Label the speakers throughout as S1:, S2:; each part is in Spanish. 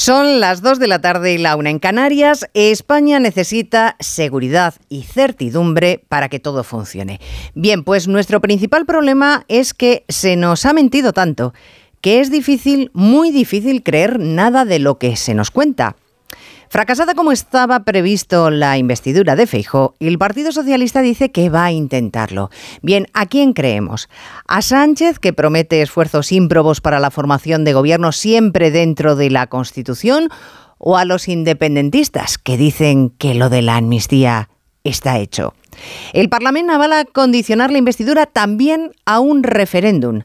S1: Son las 2 de la tarde y la una en Canarias. España necesita seguridad y certidumbre para que todo funcione. Bien, pues nuestro principal problema es que se nos ha mentido tanto que es difícil, muy difícil creer nada de lo que se nos cuenta. Fracasada como estaba previsto la investidura de Feijó, el Partido Socialista dice que va a intentarlo. Bien, ¿a quién creemos? ¿A Sánchez, que promete esfuerzos ímprobos para la formación de gobierno siempre dentro de la Constitución? ¿O a los independentistas, que dicen que lo de la amnistía está hecho? El Parlamento avala condicionar la investidura también a un referéndum.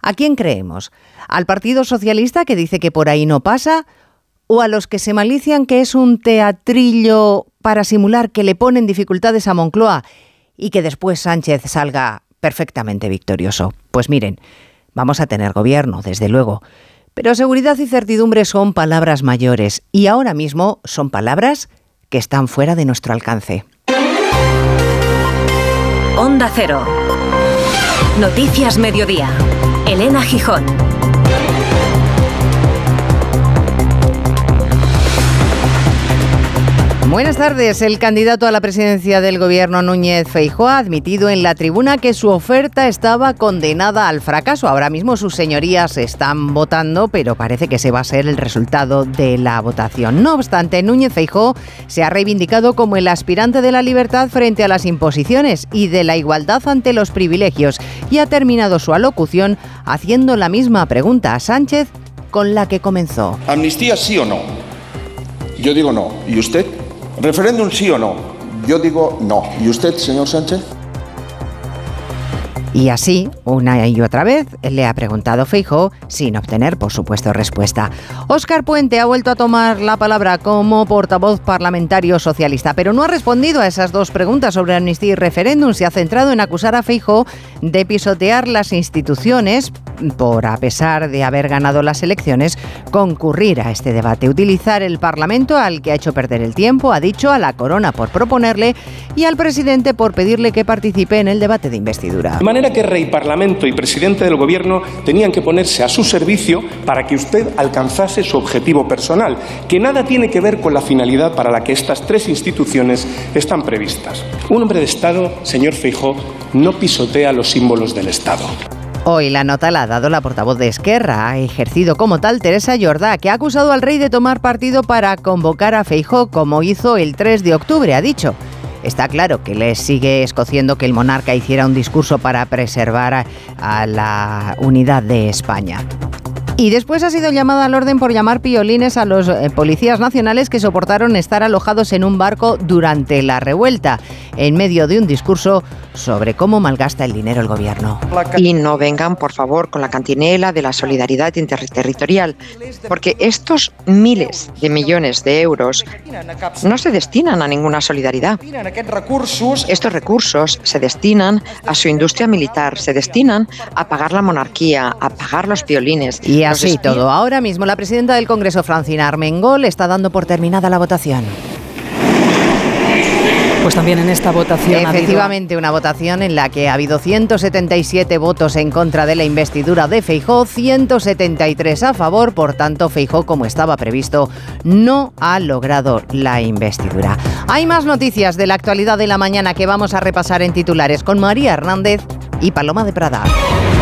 S1: ¿A quién creemos? ¿Al Partido Socialista, que dice que por ahí no pasa? O a los que se malician que es un teatrillo para simular que le ponen dificultades a Moncloa y que después Sánchez salga perfectamente victorioso. Pues miren, vamos a tener gobierno, desde luego, pero seguridad y certidumbre son palabras mayores y ahora mismo son palabras que están fuera de nuestro alcance.
S2: Onda Cero. Noticias Mediodía. Elena Gijón.
S1: Buenas tardes. El candidato a la presidencia del gobierno Núñez Feijóo ha admitido en la tribuna que su oferta estaba condenada al fracaso. Ahora mismo sus señorías están votando, pero parece que ese va a ser el resultado de la votación. No obstante, Núñez Feijóo se ha reivindicado como el aspirante de la libertad frente a las imposiciones y de la igualdad ante los privilegios y ha terminado su alocución haciendo la misma pregunta a Sánchez con la que comenzó.
S3: ¿Amnistía sí o no? Yo digo no. ¿Y usted? ¿Referéndum sí o no? Yo digo no. ¿Y usted, señor Sánchez?
S1: Y así, una y otra vez, le ha preguntado Feijo sin obtener, por supuesto, respuesta. Óscar Puente ha vuelto a tomar la palabra como portavoz parlamentario socialista, pero no ha respondido a esas dos preguntas sobre amnistía y referéndum. Se ha centrado en acusar a Feijo de pisotear las instituciones por, a pesar de haber ganado las elecciones, concurrir a este debate, utilizar el Parlamento al que ha hecho perder el tiempo, ha dicho a la corona por proponerle y al presidente por pedirle que participe en el debate de investidura
S4: que Rey, Parlamento y Presidente del Gobierno tenían que ponerse a su servicio para que usted alcanzase su objetivo personal, que nada tiene que ver con la finalidad para la que estas tres instituciones están previstas. Un hombre de Estado, señor Feijó, no pisotea los símbolos del Estado.
S1: Hoy la nota la ha dado la portavoz de Esquerra, ha ejercido como tal Teresa Jordá, que ha acusado al rey de tomar partido para convocar a Feijó, como hizo el 3 de octubre, ha dicho. Está claro que le sigue escociendo que el monarca hiciera un discurso para preservar a, la unidad de España. Y después ha sido llamada al orden por llamar piolines a los eh, policías nacionales que soportaron estar alojados en un barco durante la revuelta, en medio de un discurso sobre cómo malgasta el dinero el gobierno.
S5: Y no vengan, por favor, con la cantinela de la solidaridad interterritorial, porque estos miles de millones de euros no se destinan a ninguna solidaridad. Estos recursos se destinan a su industria militar, se destinan a pagar la monarquía, a pagar los piolines.
S1: Y así todo. Ahora mismo la presidenta del Congreso, Francina Armengol, está dando por terminada la votación.
S6: Pues también en esta votación.
S1: Efectivamente, una votación en la que ha habido 177 votos en contra de la investidura de Feijó, 173 a favor. Por tanto, Feijó, como estaba previsto, no ha logrado la investidura. Hay más noticias de la actualidad de la mañana que vamos a repasar en titulares con María Hernández y Paloma de Prada.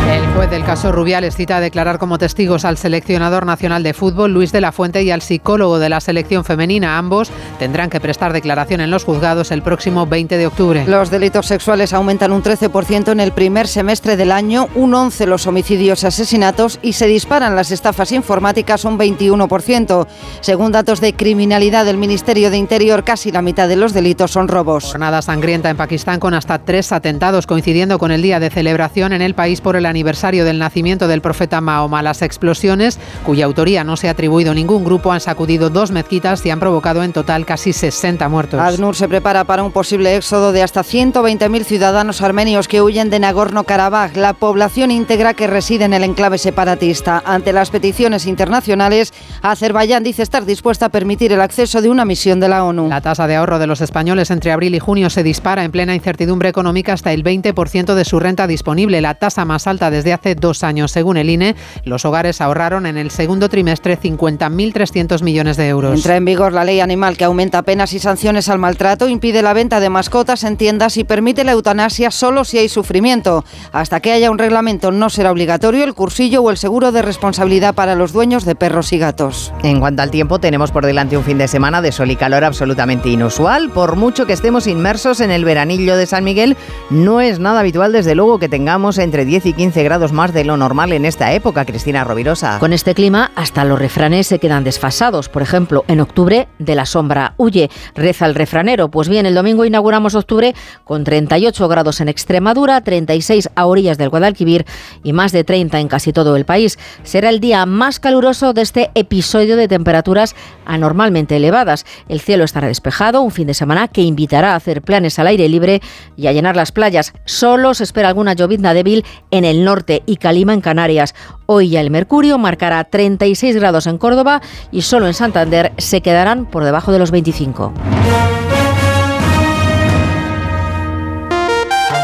S6: El juez del caso Rubiales cita a declarar como testigos al seleccionador nacional de fútbol Luis de la Fuente y al psicólogo de la selección femenina. Ambos tendrán que prestar declaración en los juzgados el próximo 20 de octubre.
S7: Los delitos sexuales aumentan un 13% en el primer semestre del año, un 11 los homicidios y asesinatos y se disparan las estafas informáticas un 21%. Según datos de criminalidad del Ministerio de Interior, casi la mitad de los delitos son robos.
S6: Jornada sangrienta en Pakistán con hasta tres atentados coincidiendo con el día de celebración en el país por el aniversario del nacimiento del profeta Mahoma. Las explosiones, cuya autoría no se ha atribuido a ningún grupo, han sacudido dos mezquitas y han provocado en total casi 60 muertos.
S7: ACNUR se prepara para un posible éxodo de hasta 120.000 ciudadanos armenios que huyen de Nagorno-Karabaj, la población íntegra que reside en el enclave separatista. Ante las peticiones internacionales, Azerbaiyán dice estar dispuesta a permitir el acceso de una misión de la ONU.
S6: La tasa de ahorro de los españoles entre abril y junio se dispara en plena incertidumbre económica hasta el 20% de su renta disponible, la tasa más alta alta desde hace dos años. Según el INE, los hogares ahorraron en el segundo trimestre 50.300 millones de euros.
S7: Entra en vigor la ley animal que aumenta penas y sanciones al maltrato, impide la venta de mascotas en tiendas y permite la eutanasia solo si hay sufrimiento. Hasta que haya un reglamento no será obligatorio el cursillo o el seguro de responsabilidad para los dueños de perros y gatos.
S1: En cuanto al tiempo, tenemos por delante un fin de semana de sol y calor absolutamente inusual. Por mucho que estemos inmersos en el veranillo de San Miguel, no es nada habitual desde luego que tengamos entre 10 y 15 grados más de lo normal en esta época, Cristina Rovirosa.
S8: Con este clima, hasta los refranes se quedan desfasados. Por ejemplo, en octubre, de la sombra huye, reza el refranero. Pues bien, el domingo inauguramos octubre con 38 grados en Extremadura, 36 a orillas del Guadalquivir y más de 30 en casi todo el país. Será el día más caluroso de este episodio de temperaturas anormalmente elevadas. El cielo estará despejado, un fin de semana que invitará a hacer planes al aire libre y a llenar las playas. Solo se espera alguna llovizna débil en el norte y calima en Canarias. Hoy ya el mercurio marcará 36 grados en Córdoba y solo en Santander se quedarán por debajo de los 25.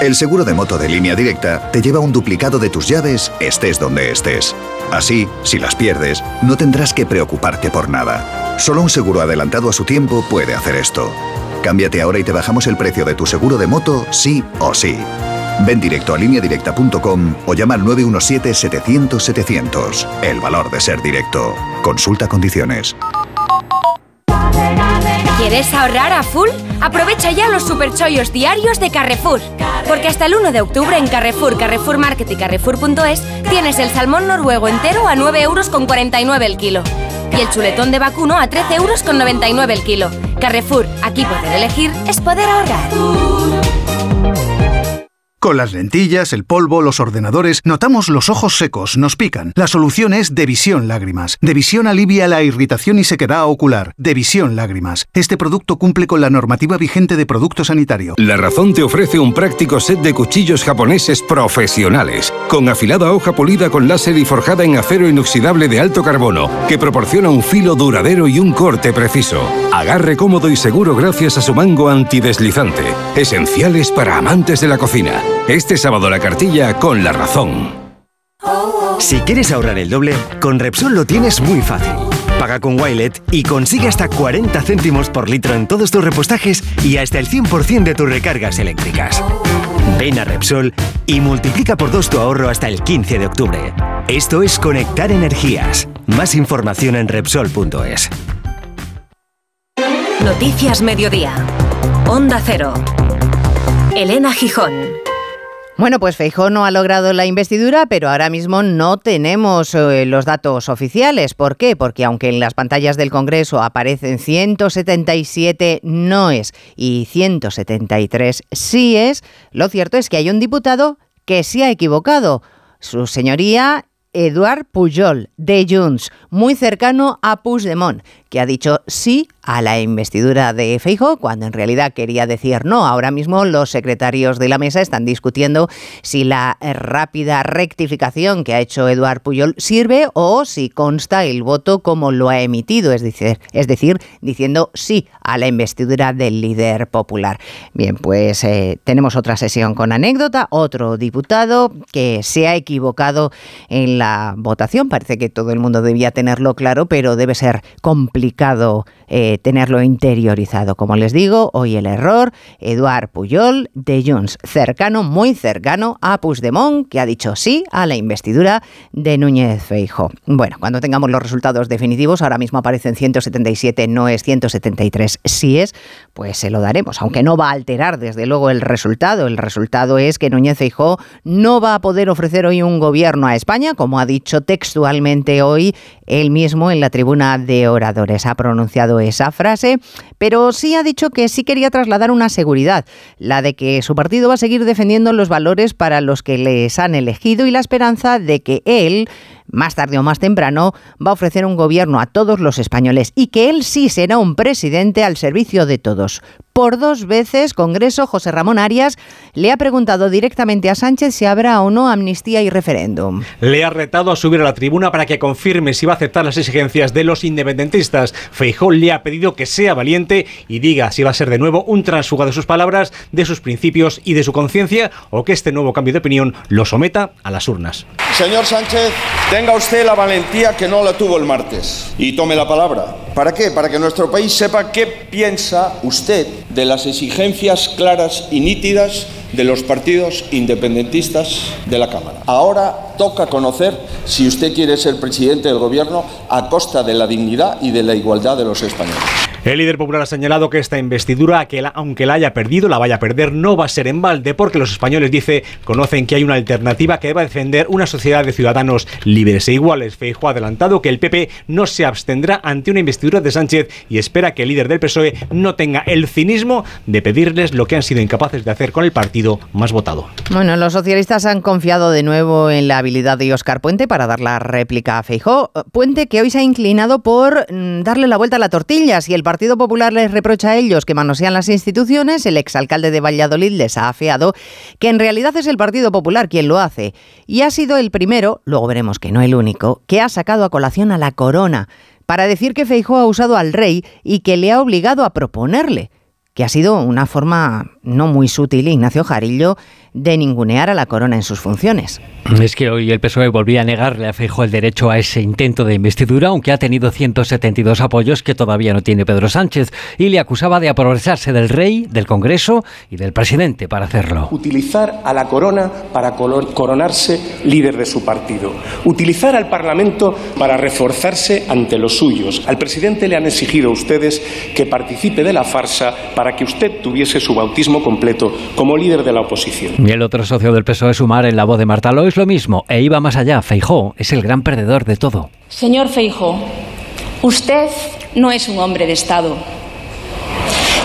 S9: El seguro de moto de línea directa te lleva un duplicado de tus llaves estés donde estés. Así, si las pierdes, no tendrás que preocuparte por nada. Solo un seguro adelantado a su tiempo puede hacer esto. Cámbiate ahora y te bajamos el precio de tu seguro de moto, sí o sí. Ven directo a lineadirecta.com o llama al 917-700-700. El valor de ser directo. Consulta condiciones.
S10: ¿Quieres ahorrar a full? Aprovecha ya los superchollos diarios de Carrefour. Porque hasta el 1 de octubre en Carrefour, Carrefour Market y Carrefour.es tienes el salmón noruego entero a 9 euros con 49 el kilo. Y el chuletón de vacuno a 13 euros con 99 el kilo. Carrefour, aquí poder elegir es poder ahorrar.
S11: Con las lentillas, el polvo, los ordenadores, notamos los ojos secos, nos pican. La solución es Devisión Lágrimas. Devisión alivia la irritación y sequedad ocular. Devisión Lágrimas. Este producto cumple con la normativa vigente de producto sanitario.
S12: La Razón te ofrece un práctico set de cuchillos japoneses profesionales, con afilada hoja polida con láser y forjada en acero inoxidable de alto carbono, que proporciona un filo duradero y un corte preciso. Agarre cómodo y seguro gracias a su mango antideslizante. Esenciales para amantes de la cocina. Este sábado la cartilla con la razón.
S13: Si quieres ahorrar el doble, con Repsol lo tienes muy fácil. Paga con Wilet y consigue hasta 40 céntimos por litro en todos tus repostajes y hasta el 100% de tus recargas eléctricas. Ven a Repsol y multiplica por dos tu ahorro hasta el 15 de octubre. Esto es Conectar Energías. Más información en Repsol.es.
S2: Noticias Mediodía. Onda Cero. Elena Gijón.
S1: Bueno, pues Feijó no ha logrado la investidura, pero ahora mismo no tenemos eh, los datos oficiales. ¿Por qué? Porque aunque en las pantallas del Congreso aparecen 177 noes y 173 síes, lo cierto es que hay un diputado que se ha equivocado. Su señoría Eduard Pujol, de Junts, muy cercano a Puigdemont, que ha dicho sí a la investidura de Feijo cuando en realidad quería decir no. Ahora mismo los secretarios de la mesa están discutiendo si la rápida rectificación que ha hecho Eduard Puyol sirve o si consta el voto como lo ha emitido, es decir, es decir diciendo sí a la investidura del líder popular. Bien, pues eh, tenemos otra sesión con anécdota, otro diputado que se ha equivocado en la votación. Parece que todo el mundo debía tenerlo claro, pero debe ser complicado eh, tenerlo interiorizado. Como les digo, hoy el error, Eduard Puyol de Junts, cercano, muy cercano a Puigdemont, que ha dicho sí a la investidura de Núñez Feijo. Bueno, cuando tengamos los resultados definitivos, ahora mismo aparecen 177 no es 173 sí es, pues se lo daremos, aunque no va a alterar desde luego el resultado. El resultado es que Núñez Feijo no va a poder ofrecer hoy un gobierno a España, como ha dicho textualmente hoy él mismo en la tribuna de oradores. Ha pronunciado esa frase, pero sí ha dicho que sí quería trasladar una seguridad, la de que su partido va a seguir defendiendo los valores para los que les han elegido y la esperanza de que él más tarde o más temprano, va a ofrecer un gobierno a todos los españoles y que él sí será un presidente al servicio de todos. Por dos veces, Congreso, José Ramón Arias le ha preguntado directamente a Sánchez si habrá o no amnistía y referéndum.
S14: Le ha retado a subir a la tribuna para que confirme si va a aceptar las exigencias de los independentistas. Feijó le ha pedido que sea valiente y diga si va a ser de nuevo un transfuga de sus palabras, de sus principios y de su conciencia o que este nuevo cambio de opinión lo someta a las urnas.
S3: Señor Sánchez, tenga usted la valentía que no la tuvo el martes y tome la palabra. ¿Para qué? Para que nuestro país sepa qué piensa usted de las exigencias claras y nítidas de los partidos independentistas de la Cámara. Ahora toca conocer si usted quiere ser presidente del Gobierno a costa de la dignidad y de la igualdad de los españoles.
S14: El líder popular ha señalado que esta investidura, que aunque la haya perdido, la vaya a perder, no va a ser en balde, porque los españoles, dice, conocen que hay una alternativa que debe defender una sociedad de ciudadanos libres e iguales. Feijóo ha adelantado que el PP no se abstendrá ante una investidura de Sánchez y espera que el líder del PSOE no tenga el cinismo de pedirles lo que han sido incapaces de hacer con el partido más votado.
S1: Bueno, los socialistas han confiado de nuevo en la habilidad de Óscar Puente para dar la réplica a Feijóo. Puente que hoy se ha inclinado por mm, darle la vuelta a la tortilla. Si el Partido Popular les reprocha a ellos que manosean las instituciones, el exalcalde de Valladolid les ha afeado que en realidad es el Partido Popular quien lo hace. Y ha sido el primero, luego veremos que no el único, que ha sacado a colación a la corona para decir que Feijóo ha usado al rey y que le ha obligado a proponerle que ha sido una forma no muy sutil, Ignacio Jarillo, de ningunear a la corona en sus funciones.
S15: Es que hoy el PSOE volvía a negarle a Feijóo el derecho a ese intento de investidura, aunque ha tenido 172 apoyos que todavía no tiene Pedro Sánchez, y le acusaba de aprovecharse del rey, del Congreso y del presidente para hacerlo.
S4: Utilizar a la corona para coronarse líder de su partido. Utilizar al Parlamento para reforzarse ante los suyos. Al presidente le han exigido a ustedes que participe de la farsa para que usted tuviese su bautismo completo como líder de la oposición.
S15: Y el otro socio del PSOE Sumar en la voz de Marta Lois lo mismo, e iba más allá. Feijó es el gran perdedor de todo.
S16: Señor Feijó, usted no es un hombre de Estado.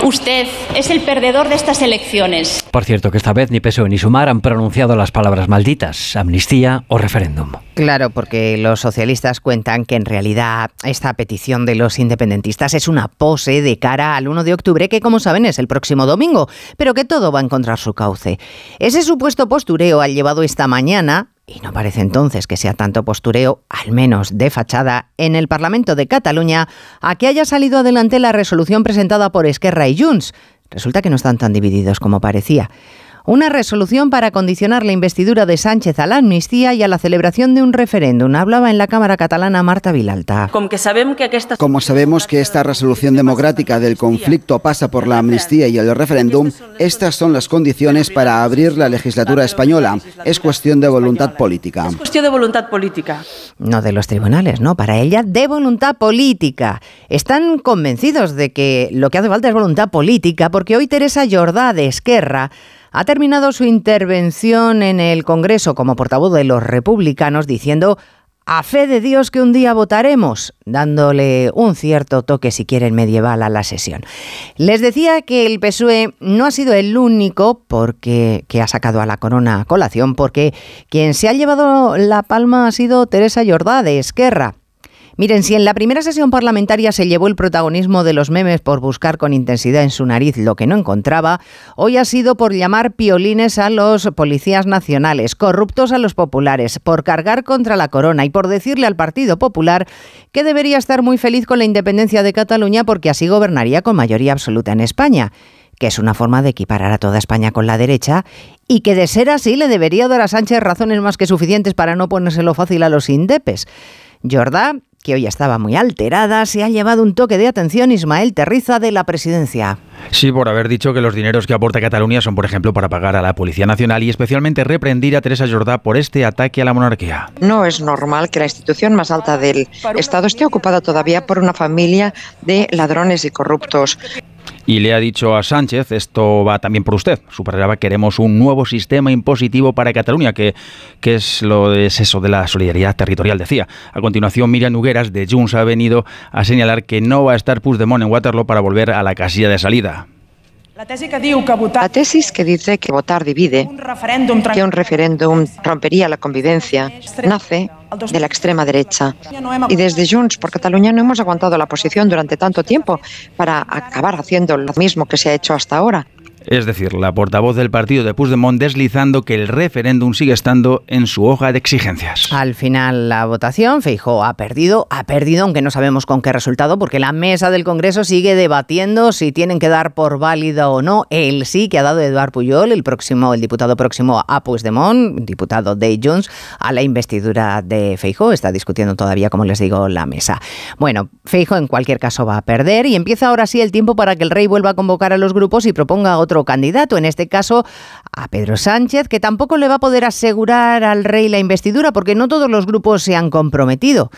S16: Usted es el perdedor de estas elecciones.
S15: Por cierto, que esta vez ni PSOE ni Sumar han pronunciado las palabras malditas, amnistía o referéndum.
S1: Claro, porque los socialistas cuentan que en realidad esta petición de los independentistas es una pose de cara al 1 de octubre, que como saben es el próximo domingo, pero que todo va a encontrar su cauce. Ese supuesto postureo ha llevado esta mañana y no parece entonces que sea tanto postureo, al menos de fachada, en el Parlamento de Cataluña, a que haya salido adelante la resolución presentada por Esquerra y Junts. Resulta que no están tan divididos como parecía una resolución para condicionar la investidura de Sánchez a la amnistía y a la celebración de un referéndum. Hablaba en la Cámara catalana Marta Vilalta.
S17: Como, que sabemos que aquesta...
S18: Como sabemos que esta resolución democrática del conflicto pasa por la amnistía y el referéndum, estas son las condiciones para abrir la legislatura española. Es cuestión de voluntad política.
S17: Es cuestión de voluntad política.
S1: No de los tribunales, no, para ella de voluntad política. Están convencidos de que lo que hace falta es voluntad política porque hoy Teresa Jordá de Esquerra ha terminado su intervención en el Congreso como portavoz de los republicanos diciendo a fe de Dios que un día votaremos, dándole un cierto toque, si quieren, medieval a la sesión. Les decía que el PSOE no ha sido el único porque, que ha sacado a la corona a colación, porque quien se ha llevado la palma ha sido Teresa Jordá de Esquerra. Miren, si en la primera sesión parlamentaria se llevó el protagonismo de los memes por buscar con intensidad en su nariz lo que no encontraba, hoy ha sido por llamar piolines a los policías nacionales, corruptos a los populares, por cargar contra la corona y por decirle al Partido Popular que debería estar muy feliz con la independencia de Cataluña porque así gobernaría con mayoría absoluta en España que es una forma de equiparar a toda España con la derecha y que de ser así le debería dar a Sánchez razones más que suficientes para no ponérselo fácil a los indepes. Jordá que hoy estaba muy alterada, se ha llevado un toque de atención Ismael Terriza de la presidencia.
S19: Sí, por haber dicho que los dineros que aporta Cataluña son, por ejemplo, para pagar a la Policía Nacional y especialmente reprendir a Teresa Jordá por este ataque a la monarquía.
S5: No es normal que la institución más alta del Estado esté ocupada todavía por una familia de ladrones y corruptos
S19: y le ha dicho a Sánchez, esto va también por usted, subrayaba, queremos un nuevo sistema impositivo para Cataluña, que, que es lo es eso de la solidaridad territorial, decía. A continuación, Miriam Nugueras de Junts ha venido a señalar que no va a estar Puigdemont en Waterloo para volver a la casilla de salida.
S5: La tesis que dice que votar divide, que un referéndum rompería la convivencia, nace de la extrema derecha. Y desde Junts por Cataluña no hemos aguantado la posición durante tanto tiempo para acabar haciendo lo mismo que se ha hecho hasta ahora.
S19: Es decir, la portavoz del partido de Puigdemont deslizando que el referéndum sigue estando en su hoja de exigencias.
S1: Al final la votación, Feijóo ha perdido, ha perdido, aunque no sabemos con qué resultado, porque la mesa del Congreso sigue debatiendo si tienen que dar por válida o no el sí que ha dado Eduard Puyol, el próximo, el diputado próximo a Puigdemont, diputado de Junts, a la investidura de Feijóo. Está discutiendo todavía, como les digo, la mesa. Bueno, Feijóo en cualquier caso va a perder y empieza ahora sí el tiempo para que el rey vuelva a convocar a los grupos y proponga otro otro candidato, en este caso a Pedro Sánchez, que tampoco le va a poder asegurar al rey la investidura porque no todos los grupos se han comprometido.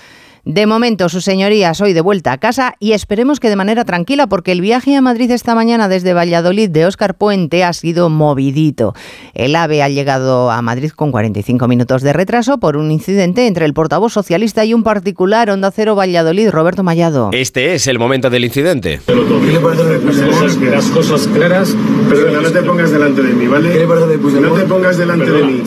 S1: De momento, sus señorías hoy de vuelta a casa y esperemos que de manera tranquila, porque el viaje a Madrid esta mañana desde Valladolid de Óscar Puente ha sido movidito. El AVE ha llegado a Madrid con 45 minutos de retraso por un incidente entre el portavoz socialista y un particular Onda Cero Valladolid, Roberto Mallado.
S20: Este es el momento del incidente.
S21: ¿Qué le parece las cosas claras?
S22: Perdona, no te pongas delante de mí, ¿vale?
S21: ¿Qué le parece de Puigdemont?
S22: No te pongas delante de mí.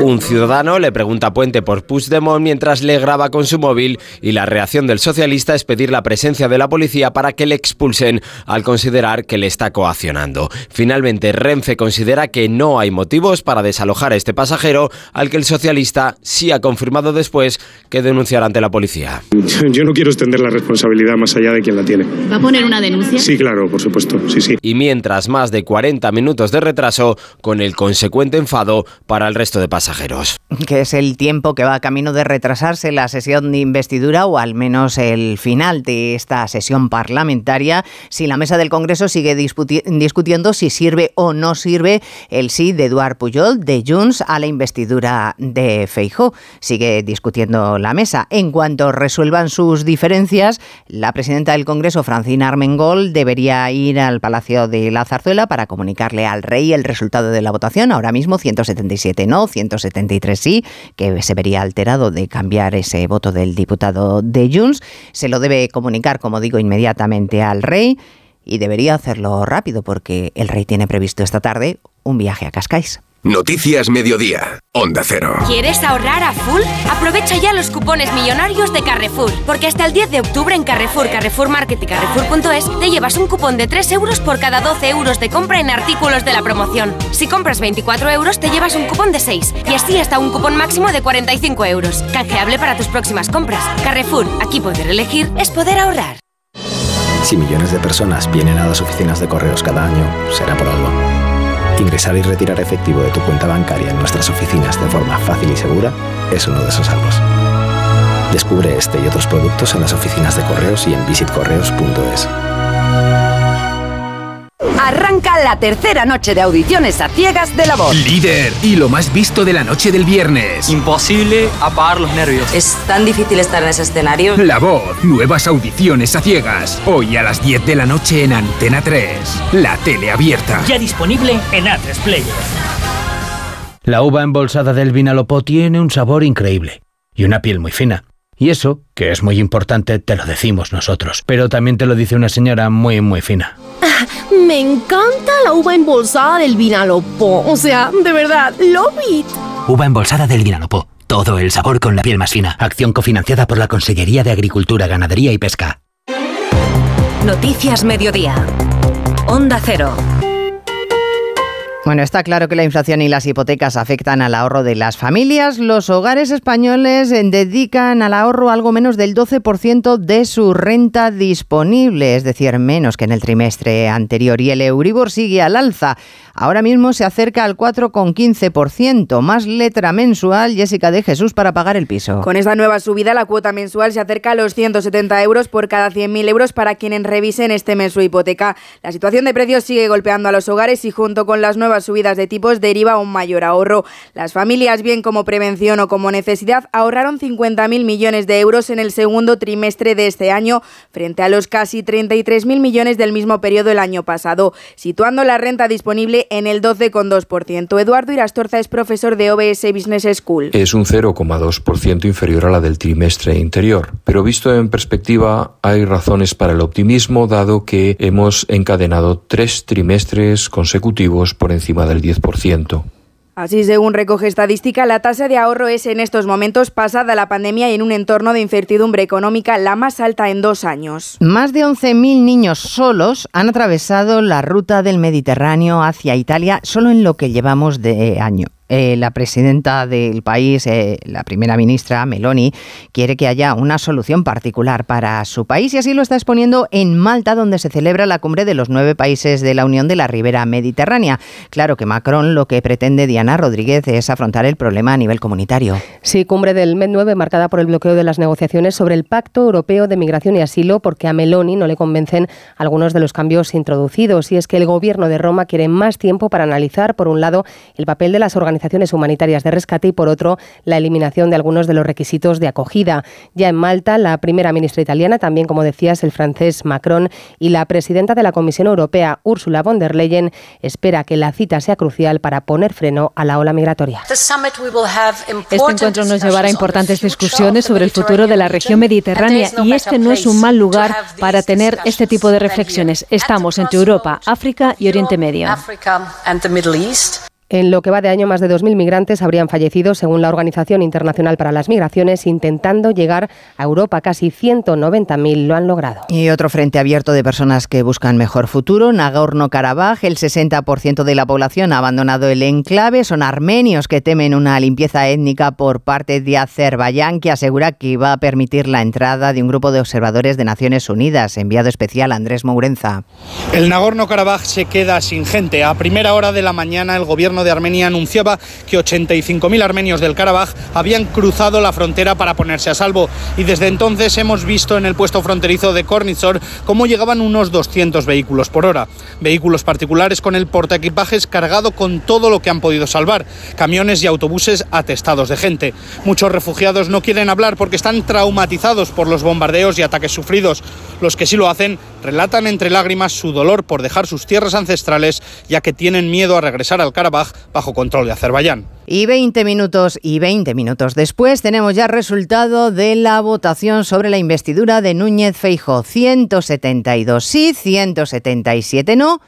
S20: Un ciudadano le pregunta a Puente por Puigdemont mientras le graba con su móvil y la reacción del socialista es pedir la presencia de la policía para que le expulsen al considerar que le está coaccionando. Finalmente, Renfe considera que no hay motivos para desalojar a este pasajero, al que el socialista sí ha confirmado después que denunciará ante la policía.
S21: Yo no quiero extender la responsabilidad más allá de quien la tiene.
S23: ¿Va a poner una denuncia?
S21: Sí, claro, por supuesto, sí, sí.
S20: Y mientras más de 40 minutos de retraso, con el consecuente enfado para el resto de pasajeros.
S1: Que es el tiempo que va camino de retrasarse la sesión de investidura o al menos el final de esta sesión parlamentaria si la mesa del Congreso sigue discutiendo si sirve o no sirve el sí de Eduard Puyol de Junts a la investidura de Feijó. Sigue discutiendo la mesa. En cuanto resuelvan sus diferencias, la presidenta del Congreso, Francina Armengol, debería ir al Palacio de la Zarzuela para comunicarle al rey el resultado de la votación. Ahora mismo 177 no, 173 sí, que se vería alterado de cambiar ese voto del diputado de Junts. Se lo debe comunicar, como digo, inmediatamente al rey y debería hacerlo rápido porque el rey tiene previsto esta tarde un viaje a Cascais.
S24: Noticias Mediodía, Onda Cero.
S10: ¿Quieres ahorrar a full? Aprovecha ya los cupones millonarios de Carrefour, porque hasta el 10 de octubre en Carrefour, Carrefour Market y Carrefour.es te llevas un cupón de 3 euros por cada 12 euros de compra en artículos de la promoción. Si compras 24 euros te llevas un cupón de 6 y así hasta un cupón máximo de 45 euros. Canjeable para tus próximas compras. Carrefour, aquí poder elegir es poder ahorrar.
S25: Si millones de personas vienen a las oficinas de correos cada año, será por algo. Ingresar y retirar efectivo de tu cuenta bancaria en nuestras oficinas de forma fácil y segura es uno de esos algo. Descubre este y otros productos en las oficinas de correos y en visitcorreos.es.
S26: Arranca la tercera noche de audiciones a ciegas de la voz.
S27: Líder y lo más visto de la noche del viernes.
S28: Imposible apagar los nervios.
S29: ¿Es tan difícil estar en ese escenario?
S27: La voz, nuevas audiciones a ciegas. Hoy a las 10 de la noche en Antena 3. La tele abierta.
S30: Ya disponible en A3 Player.
S31: La uva embolsada del Vinalopó tiene un sabor increíble y una piel muy fina. Y eso, que es muy importante, te lo decimos nosotros. Pero también te lo dice una señora muy, muy fina.
S32: Me encanta la uva embolsada del Vinalopó. O sea, de verdad, love it.
S31: Uva embolsada del Vinalopó. Todo el sabor con la piel más fina. Acción cofinanciada por la Consellería de Agricultura, Ganadería y Pesca.
S2: Noticias Mediodía. Onda Cero.
S1: Bueno, está claro que la inflación y las hipotecas afectan al ahorro de las familias. Los hogares españoles eh, dedican al ahorro algo menos del 12% de su renta disponible, es decir, menos que en el trimestre anterior. Y el Euribor sigue al alza. Ahora mismo se acerca al 4,15%, más letra mensual, Jessica de Jesús, para pagar el piso.
S33: Con esta nueva subida, la cuota mensual se acerca a los 170 euros por cada 100.000 euros para quienes revisen este mes su hipoteca. La situación de precios sigue golpeando a los hogares y junto con las nuevas subidas de tipos deriva un mayor ahorro. Las familias, bien como prevención o como necesidad, ahorraron 50.000 millones de euros en el segundo trimestre de este año frente a los casi 33.000 millones del mismo periodo el año pasado, situando la renta disponible en el 12,2%. Eduardo Irastorza es profesor de OBS Business School.
S34: Es un 0,2% inferior a la del trimestre interior, pero visto en perspectiva hay razones para el optimismo dado que hemos encadenado tres trimestres consecutivos por encima del 10%.
S33: Así, según recoge estadística, la tasa de ahorro es en estos momentos pasada la pandemia y en un entorno de incertidumbre económica la más alta en dos años.
S1: Más de 11.000 niños solos han atravesado la ruta del Mediterráneo hacia Italia solo en lo que llevamos de año. Eh, la presidenta del país, eh, la primera ministra Meloni, quiere que haya una solución particular para su país y así lo está exponiendo en Malta, donde se celebra la cumbre de los nueve países de la Unión de la Ribera Mediterránea. Claro que Macron lo que pretende, Diana Rodríguez, es afrontar el problema a nivel comunitario.
S35: Sí, cumbre del MED 9 marcada por el bloqueo de las negociaciones sobre el Pacto Europeo de Migración y Asilo, porque a Meloni no le convencen algunos de los cambios introducidos. Y es que el gobierno de Roma quiere más tiempo para analizar, por un lado, el papel de las organizaciones organizaciones humanitarias de rescate y, por otro, la eliminación de algunos de los requisitos de acogida. Ya en Malta, la primera ministra italiana, también como decías, el francés Macron y la presidenta de la Comisión Europea, Ursula von der Leyen, espera que la cita sea crucial para poner freno a la ola migratoria.
S36: Este encuentro nos llevará a importantes discusiones sobre el futuro de la región mediterránea y este no es un mal lugar para tener este tipo de reflexiones. Estamos entre Europa, África y Oriente Medio.
S35: En lo que va de año, más de 2.000 migrantes habrían fallecido, según la Organización Internacional para las Migraciones, intentando llegar a Europa. Casi 190.000 lo han logrado.
S1: Y otro frente abierto de personas que buscan mejor futuro, Nagorno-Karabaj. El 60% de la población ha abandonado el enclave. Son armenios que temen una limpieza étnica por parte de Azerbaiyán, que asegura que va a permitir la entrada de un grupo de observadores de Naciones Unidas. Enviado especial Andrés Mourenza.
S37: El Nagorno-Karabaj se queda sin gente. A primera hora de la mañana, el gobierno de Armenia anunciaba que 85.000 armenios del Karabaj habían cruzado la frontera para ponerse a salvo y desde entonces hemos visto en el puesto fronterizo de Kornitsor cómo llegaban unos 200 vehículos por hora. Vehículos particulares con el portaequipajes cargado con todo lo que han podido salvar, camiones y autobuses atestados de gente. Muchos refugiados no quieren hablar porque están traumatizados por los bombardeos y ataques sufridos. Los que sí lo hacen relatan entre lágrimas su dolor por dejar sus tierras ancestrales ya que tienen miedo a regresar al Karabaj bajo control de Azerbaiyán.
S1: Y 20 minutos y 20 minutos después tenemos ya resultado de la votación sobre la investidura de Núñez Feijo. 172 sí, 177 no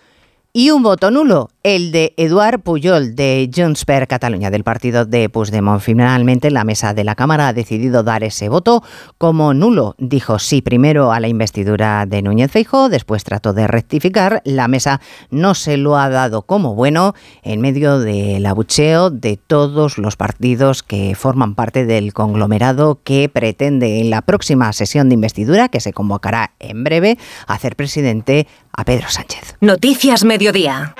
S1: y un voto nulo, el de Eduard Puyol de Junts per Catalunya del partido de Puigdemont. Finalmente la mesa de la Cámara ha decidido dar ese voto como nulo. Dijo sí primero a la investidura de Núñez Feijóo, después trató de rectificar. La mesa no se lo ha dado como bueno en medio del abucheo de todos los partidos que forman parte del conglomerado que pretende en la próxima sesión de investidura que se convocará en breve hacer presidente a Pedro Sánchez.
S2: Noticias Mediodía.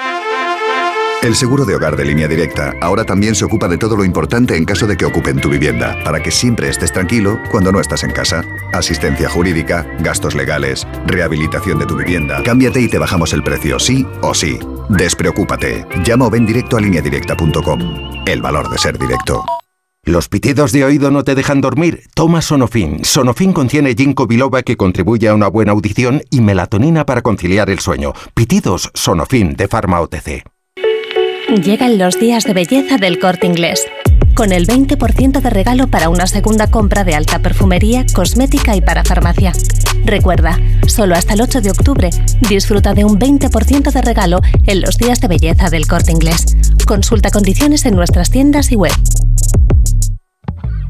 S38: El seguro de hogar de línea directa ahora también se ocupa de todo lo importante en caso de que ocupen tu vivienda, para que siempre estés tranquilo cuando no estás en casa. Asistencia jurídica, gastos legales, rehabilitación de tu vivienda. Cámbiate y te bajamos el precio, sí o sí. Despreocúpate. Llama o ven directo a lineadirecta.com. El valor de ser directo.
S39: ¿Los pitidos de oído no te dejan dormir? Toma Sonofin. Sonofin contiene ginkgo biloba que contribuye a una buena audición y melatonina para conciliar el sueño. Pitidos Sonofin de Pharma OTC.
S40: Llegan los días de belleza del corte inglés. Con el 20% de regalo para una segunda compra de alta perfumería, cosmética y para farmacia. Recuerda, solo hasta el 8 de octubre disfruta de un 20% de regalo en los días de belleza del corte inglés. Consulta condiciones en nuestras tiendas y web.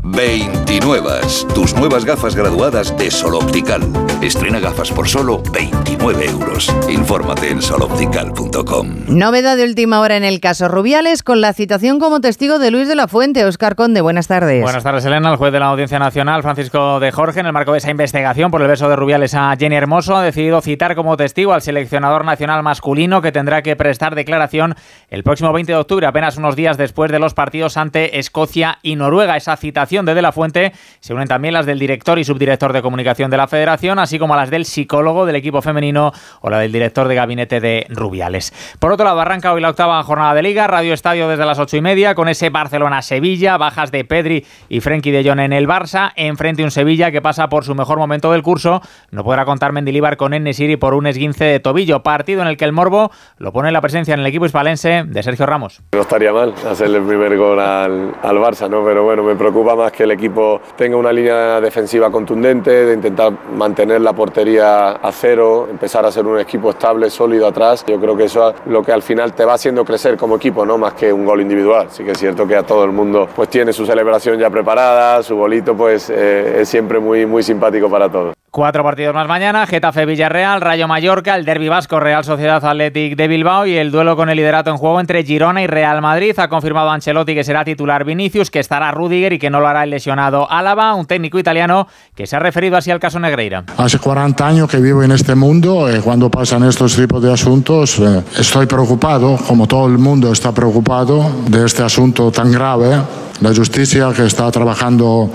S24: 29. Tus nuevas gafas graduadas de Sol Optical. Estrena gafas por solo 29 euros. Infórmate en soloptical.com.
S1: Novedad de última hora en el caso Rubiales con la citación como testigo de Luis de la Fuente. Oscar Conde, buenas tardes.
S41: Buenas tardes, Elena. El juez de la Audiencia Nacional, Francisco de Jorge, en el marco de esa investigación por el beso de Rubiales a Jenny Hermoso, ha decidido citar como testigo al seleccionador nacional masculino que tendrá que prestar declaración el próximo 20 de octubre, apenas unos días después de los partidos ante Escocia y Noruega. Esa citación de De La Fuente se unen también las del director y subdirector de comunicación de la Federación, así así como a las del psicólogo del equipo femenino o la del director de gabinete de Rubiales. Por otro lado, arranca hoy la octava jornada de Liga, Radio Estadio desde las ocho y media, con ese Barcelona-Sevilla, bajas de Pedri y Frenkie de Jong en el Barça, enfrente un Sevilla que pasa por su mejor momento del curso, no podrá contar Mendilíbar con Enesiri por un esguince de tobillo, partido en el que el Morbo lo pone en la presencia en el equipo hispalense de Sergio Ramos.
S42: No estaría mal hacerle el primer gol al, al Barça, ¿no? pero bueno, me preocupa más que el equipo tenga una línea defensiva contundente, de intentar mantener la portería a cero, empezar a ser un equipo estable, sólido atrás. Yo creo que eso es lo que al final te va haciendo crecer como equipo, no más que un gol individual. Sí que es cierto que a todo el mundo pues tiene su celebración ya preparada, su bolito pues eh, es siempre muy, muy simpático para todos.
S41: Cuatro partidos más mañana, Getafe Villarreal, Rayo Mallorca, el Derby Vasco Real Sociedad Athletic de Bilbao y el duelo con el liderato en juego entre Girona y Real Madrid. Ha confirmado Ancelotti que será titular Vinicius, que estará Rudiger y que no lo hará el lesionado Álava, un técnico italiano que se ha referido así al caso Negreira.
S43: Hace 40 años que vivo en este mundo y cuando pasan estos tipos de asuntos eh, estoy preocupado, como todo el mundo está preocupado de este asunto tan grave. La justicia que está trabajando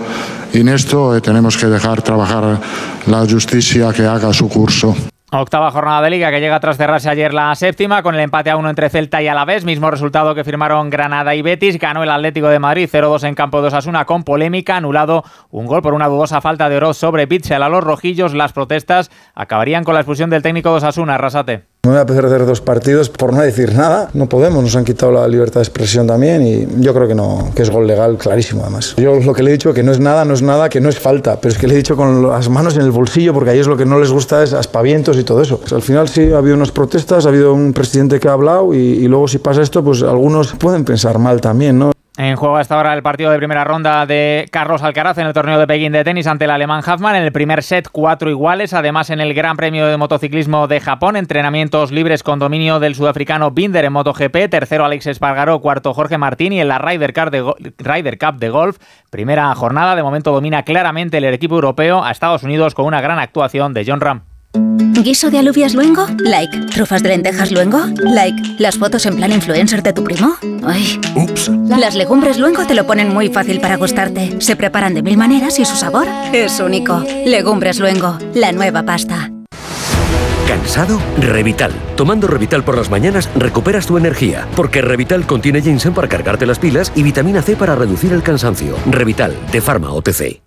S43: en esto y tenemos que dejar trabajar la justicia que haga su curso.
S41: Octava jornada de liga que llega tras cerrarse ayer la séptima con el empate a uno entre Celta y Alavés, mismo resultado que firmaron Granada y Betis, ganó el Atlético de Madrid 0-2 en campo de Osasuna con polémica, anulado un gol por una dudosa falta de Oroz sobre Pitchell a los rojillos, las protestas acabarían con la expulsión del técnico de Osasuna, Rasate.
S44: No voy a perder dos partidos por no decir nada. No podemos, nos han quitado la libertad de expresión también y yo creo que no, que es gol legal clarísimo además. Yo lo que le he dicho que no es nada, no es nada, que no es falta, pero es que le he dicho con las manos en el bolsillo porque ahí es lo que no les gusta es aspavientos y todo eso. Pues al final sí ha habido unas protestas, ha habido un presidente que ha hablado y, y luego si pasa esto pues algunos pueden pensar mal también, ¿no?
S41: En juego hasta ahora el partido de primera ronda de Carlos Alcaraz en el torneo de Pekín de tenis ante el alemán Huffman. En el primer set, cuatro iguales. Además, en el Gran Premio de Motociclismo de Japón, entrenamientos libres con dominio del sudafricano Binder en MotoGP. Tercero, Alex Espargaró. Cuarto, Jorge Martín. Y en la Ryder de Ryder Cup de golf, primera jornada. De momento domina claramente el equipo europeo a Estados Unidos con una gran actuación de John Ram.
S45: ¿Guiso de alubias luengo? Like. ¿Trufas de lentejas luengo? Like. ¿Las fotos en plan influencer de tu primo? Ay.
S46: Ups.
S45: Las legumbres luengo te lo ponen muy fácil para gustarte. Se preparan de mil maneras y su sabor es único. Legumbres luengo, la nueva pasta.
S47: ¿Cansado? Revital. Tomando Revital por las mañanas recuperas tu energía, porque Revital contiene ginseng para cargarte las pilas y vitamina C para reducir el cansancio. Revital, de Pharma OTC.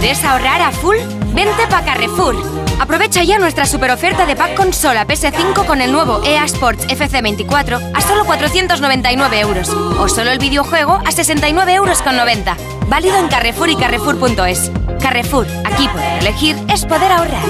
S48: ¿Quieres ahorrar a full? Vente pa Carrefour. Aprovecha ya nuestra super oferta de pack consola PS5 con el nuevo EA Sports FC24 a solo 499 euros. O solo el videojuego a 69 euros con 90. Válido en Carrefour y Carrefour.es. Carrefour, aquí poder elegir es poder ahorrar.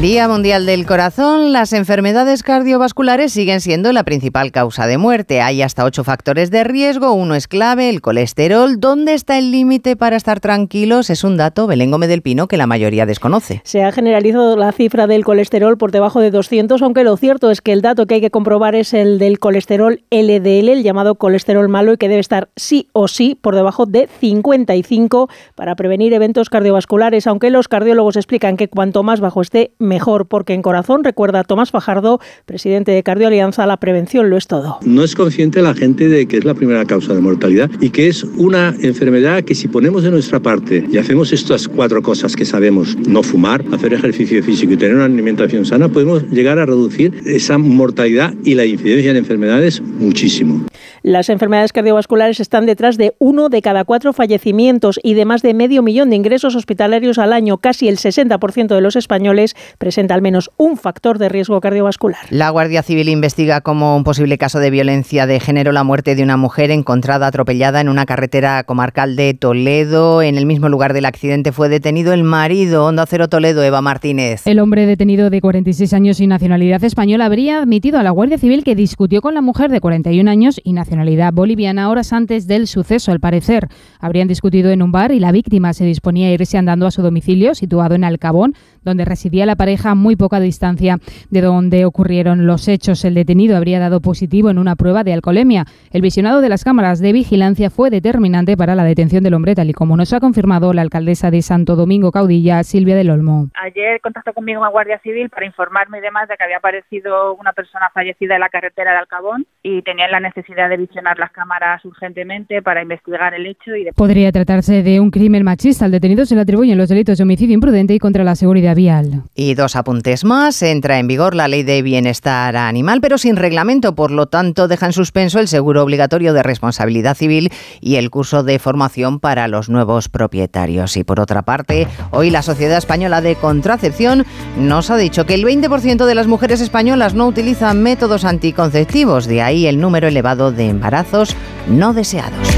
S1: Día Mundial del Corazón, las enfermedades cardiovasculares siguen siendo la principal causa de muerte. Hay hasta ocho factores de riesgo, uno es clave, el colesterol. ¿Dónde está el límite para estar tranquilos? Es un dato, Belén Gómez del Pino, que la mayoría desconoce.
S49: Se ha generalizado la cifra del colesterol por debajo de 200, aunque lo cierto es que el dato que hay que comprobar es el del colesterol LDL, el llamado colesterol malo, y que debe estar sí o sí por debajo de 55 para prevenir eventos cardiovasculares, aunque los cardiólogos explican que cuanto más bajo esté, mejor, porque en corazón, recuerda Tomás Fajardo, presidente de Cardioalianza, la prevención lo es todo.
S50: No es consciente la gente de que es la primera causa de mortalidad y que es una enfermedad que si ponemos de nuestra parte y hacemos estas cuatro cosas que sabemos, no fumar, hacer ejercicio físico y tener una alimentación sana, podemos llegar a reducir esa mortalidad y la incidencia en enfermedades muchísimo.
S49: Las enfermedades cardiovasculares están detrás de uno de cada cuatro fallecimientos y de más de medio millón de ingresos hospitalarios al año. Casi el 60% de los españoles presenta al menos un factor de riesgo cardiovascular.
S1: La Guardia Civil investiga como un posible caso de violencia de género la muerte de una mujer encontrada atropellada en una carretera comarcal de Toledo. En el mismo lugar del accidente fue detenido el marido, Onda Cero Toledo, Eva Martínez.
S51: El hombre detenido de 46 años y nacionalidad española habría admitido a la Guardia Civil que discutió con la mujer de 41 años y nacionalidad
S52: nacionalidad boliviana horas antes del suceso. Al parecer, habrían discutido en un bar y la víctima se disponía a irse andando a su domicilio, situado en Alcabón, donde residía la pareja a muy poca distancia de donde ocurrieron los hechos. El detenido habría dado positivo en una prueba de alcoholemia. El visionado de las cámaras de vigilancia fue determinante para la detención del hombre, tal y como nos ha confirmado la alcaldesa de Santo Domingo Caudilla, Silvia del Olmo.
S46: Ayer contactó conmigo una Guardia Civil para informarme y demás de que había aparecido una persona fallecida en la carretera de Alcabón y tenían la necesidad de las cámaras urgentemente para investigar el hecho. y
S52: Podría tratarse de un crimen machista. Al detenido se le atribuyen los delitos de homicidio imprudente y contra la seguridad vial.
S1: Y dos apuntes más. Entra en vigor la ley de bienestar animal, pero sin reglamento. Por lo tanto, deja en suspenso el seguro obligatorio de responsabilidad civil y el curso de formación para los nuevos propietarios. Y por otra parte, hoy la Sociedad Española de Contracepción nos ha dicho que el 20% de las mujeres españolas no utilizan métodos anticonceptivos. De ahí el número elevado de embarazos no deseados.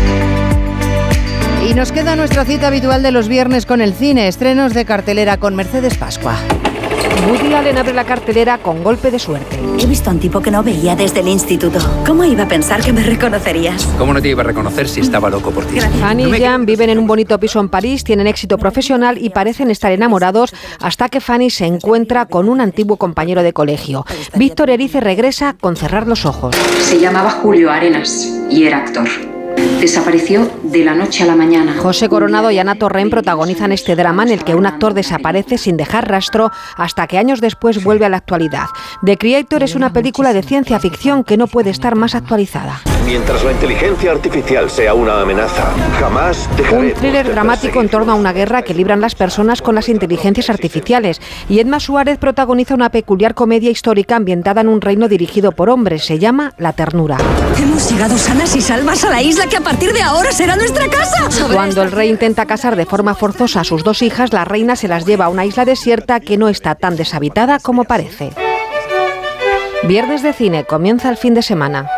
S1: Y nos queda nuestra cita habitual de los viernes con el cine, estrenos de cartelera con Mercedes Pascua.
S51: Woody Allen abre la cartelera con golpe de suerte.
S53: He visto a un tipo que no veía desde el instituto. ¿Cómo iba a pensar que me reconocerías?
S54: ¿Cómo no te iba a reconocer si estaba loco por ti?
S51: Fanny y Jan viven en un bonito piso en París, tienen éxito profesional y parecen estar enamorados hasta que Fanny se encuentra con un antiguo compañero de colegio. Víctor Erice regresa con cerrar los ojos.
S55: Se llamaba Julio Arenas y era actor. Desapareció de la noche a la mañana.
S51: José Coronado y Ana Torren protagonizan este drama en el que un actor desaparece sin dejar rastro hasta que años después vuelve a la actualidad. The Creator es una película de ciencia ficción que no puede estar más actualizada.
S56: Mientras la inteligencia artificial sea una amenaza, jamás dejaré
S51: Un thriller dramático en torno a una guerra que libran las personas con las inteligencias artificiales. Y Edma Suárez protagoniza una peculiar comedia histórica ambientada en un reino dirigido por hombres. Se llama La Ternura.
S53: Hemos llegado sanas y salvas a la isla que a partir de ahora será nuestra casa.
S51: Cuando el rey intenta casar de forma forzosa a sus dos hijas, la reina se las lleva a una isla desierta que no está tan deshabitada como parece. Viernes de cine, comienza el fin de semana.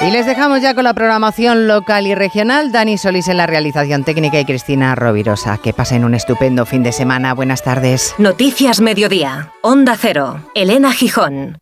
S1: Y les dejamos ya con la programación local y regional. Dani Solís en la realización técnica y Cristina Rovirosa. Que pasen un estupendo fin de semana. Buenas tardes.
S2: Noticias Mediodía. Onda Cero. Elena Gijón.